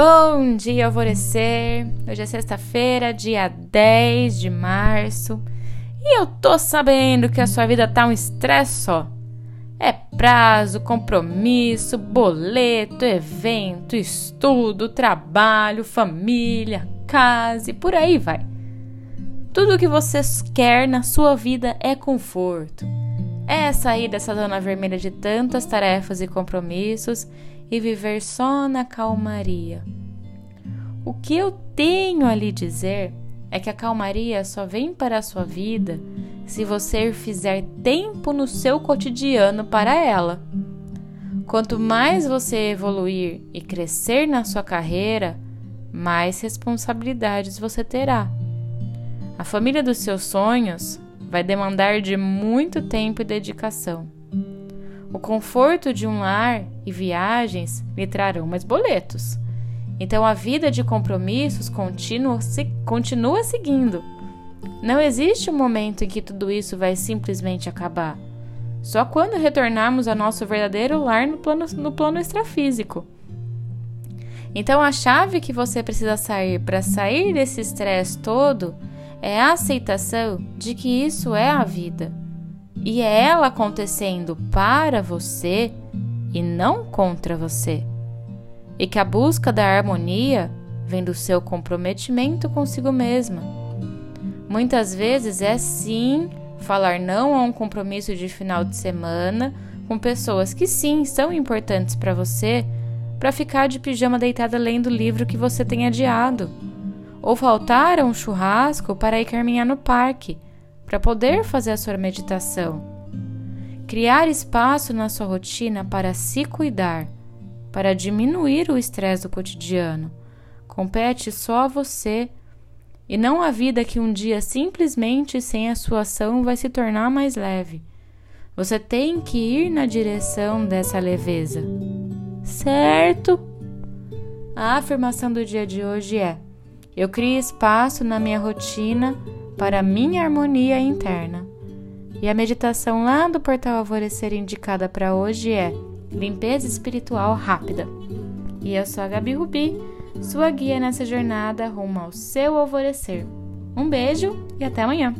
Bom dia, alvorecer! Hoje é sexta-feira, dia 10 de março, e eu tô sabendo que a sua vida tá um estresse só. É prazo, compromisso, boleto, evento, estudo, trabalho, família, casa e por aí vai. Tudo o que você quer na sua vida é conforto. É sair dessa zona vermelha de tantas tarefas e compromissos e viver só na calmaria. O que eu tenho a lhe dizer é que a calmaria só vem para a sua vida se você fizer tempo no seu cotidiano para ela. Quanto mais você evoluir e crescer na sua carreira, mais responsabilidades você terá. A família dos seus sonhos vai demandar de muito tempo e dedicação. O conforto de um lar e viagens lhe trarão mais boletos. Então a vida de compromissos continua, se, continua seguindo. Não existe um momento em que tudo isso vai simplesmente acabar. Só quando retornarmos ao nosso verdadeiro lar no plano, no plano extrafísico. Então a chave que você precisa sair para sair desse estresse todo é a aceitação de que isso é a vida e é ela acontecendo para você e não contra você. E que a busca da harmonia vem do seu comprometimento consigo mesma. Muitas vezes é sim falar não a um compromisso de final de semana com pessoas que sim são importantes para você, para ficar de pijama deitada lendo o livro que você tem adiado, ou faltar a um churrasco para ir caminhar no parque para poder fazer a sua meditação. Criar espaço na sua rotina para se cuidar, para diminuir o estresse do cotidiano. Compete só a você e não a vida que um dia simplesmente sem a sua ação vai se tornar mais leve. Você tem que ir na direção dessa leveza. Certo? A afirmação do dia de hoje é: Eu crio espaço na minha rotina para minha harmonia interna. E a meditação lá do portal Alvorecer indicada para hoje é Limpeza Espiritual Rápida. E eu sou a Gabi Rubi, sua guia nessa jornada rumo ao seu alvorecer. Um beijo e até amanhã!